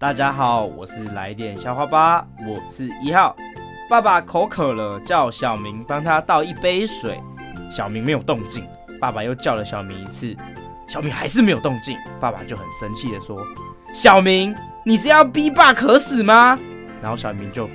大家好，我是来点小花花，我是一号。爸爸口渴了，叫小明帮他倒一杯水，小明没有动静。爸爸又叫了小明一次，小明还是没有动静。爸爸就很生气的说：“小明，你是要逼爸渴死吗？”然后小明就。